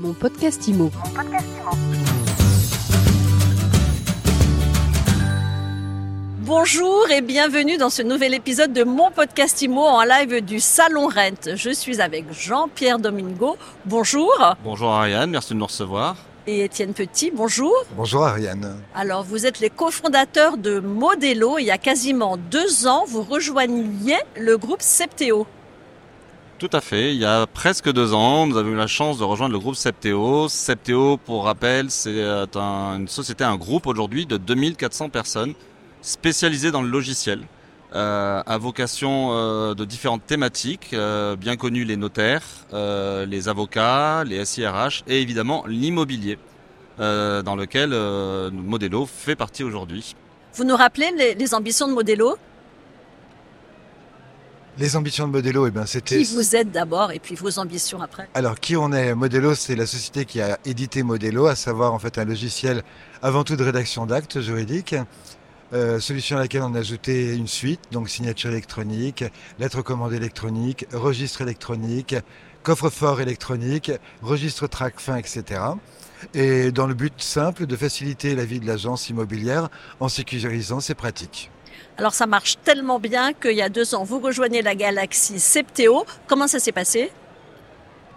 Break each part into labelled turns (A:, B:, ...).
A: Mon podcast IMO.
B: Bonjour et bienvenue dans ce nouvel épisode de mon podcast IMO en live du Salon Rent. Je suis avec Jean-Pierre Domingo. Bonjour.
C: Bonjour Ariane, merci de nous recevoir.
B: Et Étienne Petit, bonjour.
D: Bonjour Ariane.
B: Alors, vous êtes les cofondateurs de Modelo. Il y a quasiment deux ans, vous rejoigniez le groupe Septéo.
C: Tout à fait. Il y a presque deux ans, nous avons eu la chance de rejoindre le groupe Septéo. Septéo, pour rappel, c'est euh, un- une société, un groupe aujourd'hui de 2400 personnes spécialisées dans le logiciel, euh, à vocation euh, de différentes thématiques, bien connues les notaires, les avocats, les SIRH et évidemment l'immobilier, dans lequel Modelo fait partie aujourd'hui.
B: Vous nous rappelez les ambitions de Modelo?
D: Les ambitions de Modelo, eh ben, c'était...
B: Qui vous êtes d'abord et puis vos ambitions après?
D: Alors, qui on est? Modelo, c'est la société qui a édité Modelo, à savoir en fait un logiciel avant tout de rédaction d'actes juridiques. Euh, solution à laquelle on a ajouté une suite, donc signature électronique, lettre commande électronique, registre électronique, coffre-fort électronique, registre track fin, etc. Et dans le but simple de faciliter la vie de l'agence immobilière en sécurisant ses pratiques.
B: Alors, ça marche tellement bien qu'il y a deux ans, vous rejoignez la galaxie Septéo. Comment ça s'est passé?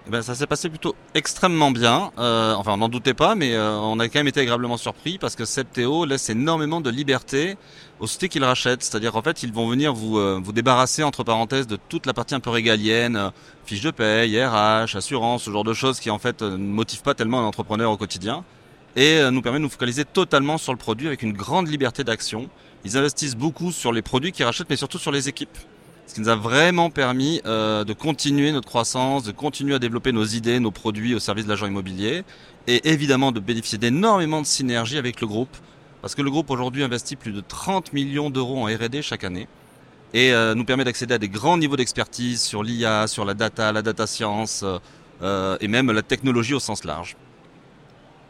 C: Eh Ben, ça s'est passé plutôt extrêmement bien. Euh, enfin, on n'en doutait pas, mais euh, on a quand même été agréablement surpris parce que Septéo laisse énormément de liberté aux sociétés qu'ils rachètent. C'est-à-dire qu'en fait, ils vont venir vous, euh, vous débarrasser, entre parenthèses, de toute la partie un peu régalienne, fiche de paye, RH, assurance, ce genre de choses qui en fait ne motivent pas tellement un entrepreneur au quotidien. Et nous permet de nous focaliser totalement sur le produit avec une grande liberté d'action. Ils investissent beaucoup sur les produits qu'ils rachètent, mais surtout sur les équipes. Ce qui nous a vraiment permis euh, de continuer notre croissance, de continuer à développer nos idées, nos produits au service de l'agent immobilier, et évidemment de bénéficier d'énormément de synergies avec le groupe, parce que le groupe aujourd'hui investit plus de 30 millions d'euros en R&D chaque année, et euh, nous permet d'accéder à des grands niveaux d'expertise sur l'IA, sur la data, la data science, euh, et même la technologie au sens large.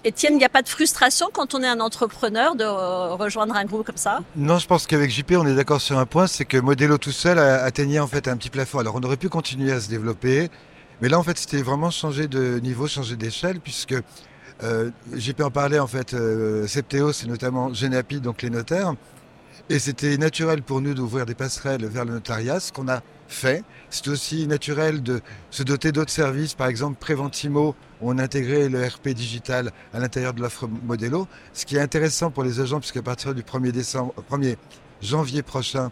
B: Étienne, il n'y a pas de frustration quand on est un entrepreneur de euh, rejoindre un groupe comme ça?
D: Non, je pense qu'avec JP, on est d'accord sur un point, c'est que Modelo tout seul atteignait en fait un petit plafond. Alors, on aurait pu continuer à se développer, mais là, en fait, c'était vraiment changer de niveau, changer d'échelle, puisque euh, JP en parlait, en fait, euh, Septéo, c'est notamment Genapi, donc les notaires, et c'était naturel pour nous d'ouvrir des passerelles vers le notariat, ce qu'on a fait. C'est aussi naturel de se doter d'autres services, par exemple Préventimo, où on a intégré le RP digital à l'intérieur de l'offre Modelo. Ce qui est intéressant pour les agents, puisqu'à partir du 1er, décembre, 1er janvier prochain,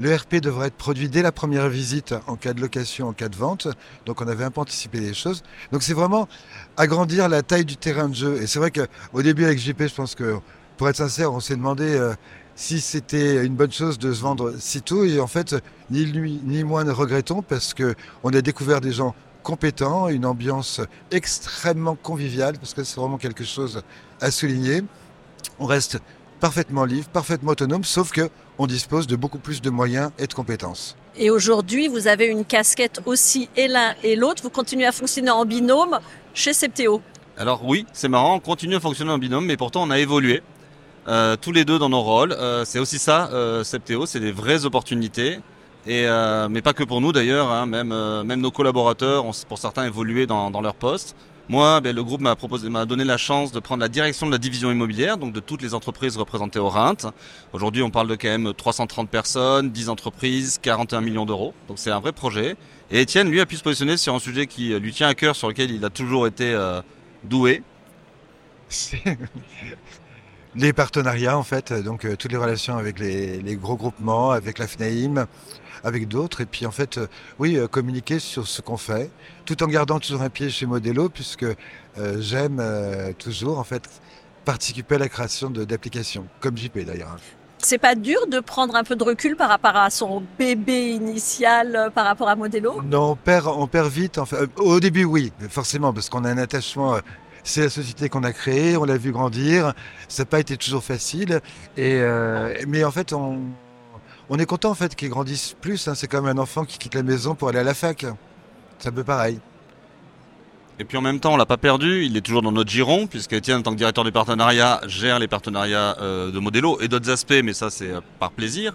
D: le RP devrait être produit dès la première visite en cas de location, en cas de vente. Donc on avait un peu anticipé les choses. Donc c'est vraiment agrandir la taille du terrain de jeu. Et c'est vrai qu'au début avec JP, je pense que, pour être sincère, on s'est demandé euh, si c'était une bonne chose de se vendre si tôt. Et en fait, ni lui ni moi ne regrettons parce que on a découvert des gens compétents, une ambiance extrêmement conviviale, parce que c'est vraiment quelque chose à souligner. On reste parfaitement libre, parfaitement autonome, sauf que on dispose de beaucoup plus de moyens et de compétences.
B: Et aujourd'hui, vous avez une casquette aussi et l'un et l'autre. Vous continuez à fonctionner en binôme chez Septéo.
C: Alors oui, c'est marrant, on continue à fonctionner en binôme, mais pourtant on a évolué. Euh, tous les deux dans nos rôles. Euh, c'est aussi ça, euh, Septéo, c'est des vraies opportunités. Et euh, mais pas que pour nous d'ailleurs, hein, même euh, même nos collaborateurs ont pour certains évolué dans, dans leur poste. Moi, ben, le groupe m'a proposé, m'a donné la chance de prendre la direction de la division immobilière, donc de toutes les entreprises représentées au RINT. Aujourd'hui, on parle de quand même 330 personnes, 10 entreprises, 41 millions d'euros. Donc c'est un vrai projet. Et Étienne, lui, a pu se positionner sur un sujet qui euh, lui tient à cœur, sur lequel il a toujours été doué.
D: Les partenariats en fait, donc euh, toutes les relations avec les, les gros groupements, avec la FNAIM, avec d'autres, et puis en fait, euh, oui, euh, communiquer sur ce qu'on fait, tout en gardant toujours un pied chez Modelo, puisque j'aime toujours en fait participer à la création d'applications, comme JP d'ailleurs. hein.
B: C'est pas dur de prendre un peu de recul par rapport à son bébé initial, par rapport à Modelo?
D: Non, on perd, on perd vite. Au début, oui, forcément, parce qu'on a un attachement. C'est la société qu'on a créée, on l'a vu grandir. Ça n'a pas été toujours facile. Euh, mais en fait, on, est content en fait qu'il grandisse plus. hein. C'est comme un enfant qui quitte la maison pour aller à la fac. C'est un peu pareil.
C: Et puis en même temps, on l'a pas perdu, il est toujours dans notre giron, puisque Étienne, en tant que directeur du partenariat, gère les partenariats euh, de Modelo et d'autres aspects, mais ça c'est euh, par plaisir.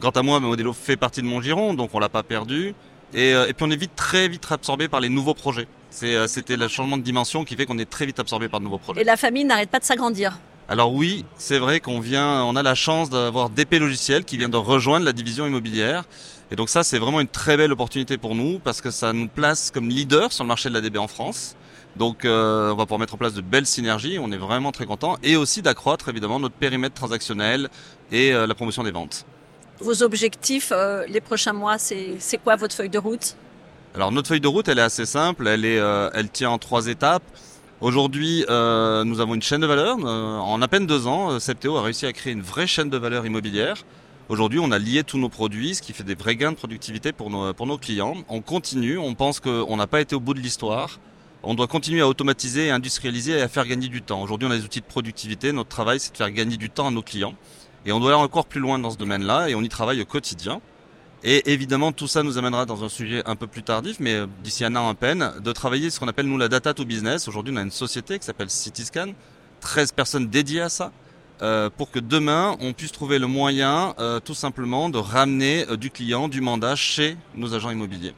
C: Quant à moi, Modelo fait partie de mon giron, donc on l'a pas perdu. Et, et puis on est vite, très vite absorbé par les nouveaux projets. Euh, c'était le changement de dimension qui fait qu'on est très vite absorbé par de nouveaux projets.
B: Et la famille n'arrête pas de s'agrandir.
C: Alors oui, c'est vrai qu'on vient, on a la chance d'avoir DP Logiciel qui vient de rejoindre la division immobilière. Et donc ça, c'est vraiment une très belle opportunité pour nous parce que ça nous place comme leader sur le marché de la DB en France. Donc euh, on va pouvoir mettre en place de belles synergies, on est vraiment très content et aussi d'accroître évidemment notre périmètre transactionnel et euh, la promotion des ventes.
B: Vos objectifs euh, les prochains mois, c'est c'est quoi votre feuille de route?
C: Alors notre feuille de route, elle est assez simple, elle est, euh, elle tient en trois étapes. Aujourd'hui, euh, nous avons une chaîne de valeur. Euh, en à peine deux ans, Septéo a réussi à créer une vraie chaîne de valeur immobilière. Aujourd'hui, on a lié tous nos produits, ce qui fait des vrais gains de productivité pour nos, pour nos clients. On continue, on pense qu'on n'a pas été au bout de l'histoire. On doit continuer à automatiser, à industrialiser et à faire gagner du temps. Aujourd'hui, on a des outils de productivité. Notre travail, c'est de faire gagner du temps à nos clients. Et on doit aller encore plus loin dans ce domaine-là et on y travaille au quotidien. Et évidemment, tout ça nous amènera dans un sujet un peu plus tardif, mais euh, d'ici un an à peine, de travailler ce qu'on appelle nous la data to business. Aujourd'hui, on a une société qui s'appelle Cityscan, 13 personnes dédiées à ça, euh, pour que demain, on puisse trouver le moyen, euh, tout simplement, de ramener euh, du client, du mandat chez nos agents immobiliers.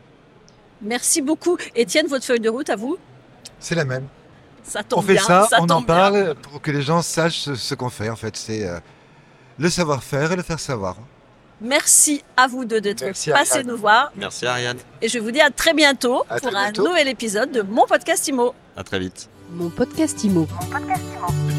B: Merci beaucoup. Étienne, votre feuille de route à vous
D: C'est la même.
B: Ça tombe
D: On fait
B: bien.
D: ça, on en
B: bien.
D: parle pour que les gens sachent ce, ce qu'on fait. En fait, c'est euh, le savoir-faire et le faire savoir.
B: Merci à vous deux d'être passés nous voir.
C: Merci Ariane.
B: Et je vous dis à très bientôt
D: À
B: pour
D: très
B: un
D: bientôt.
B: nouvel épisode de mon podcast IMO.
C: À très vite.
A: Mon podcast IMO.
E: Mon podcast Imo.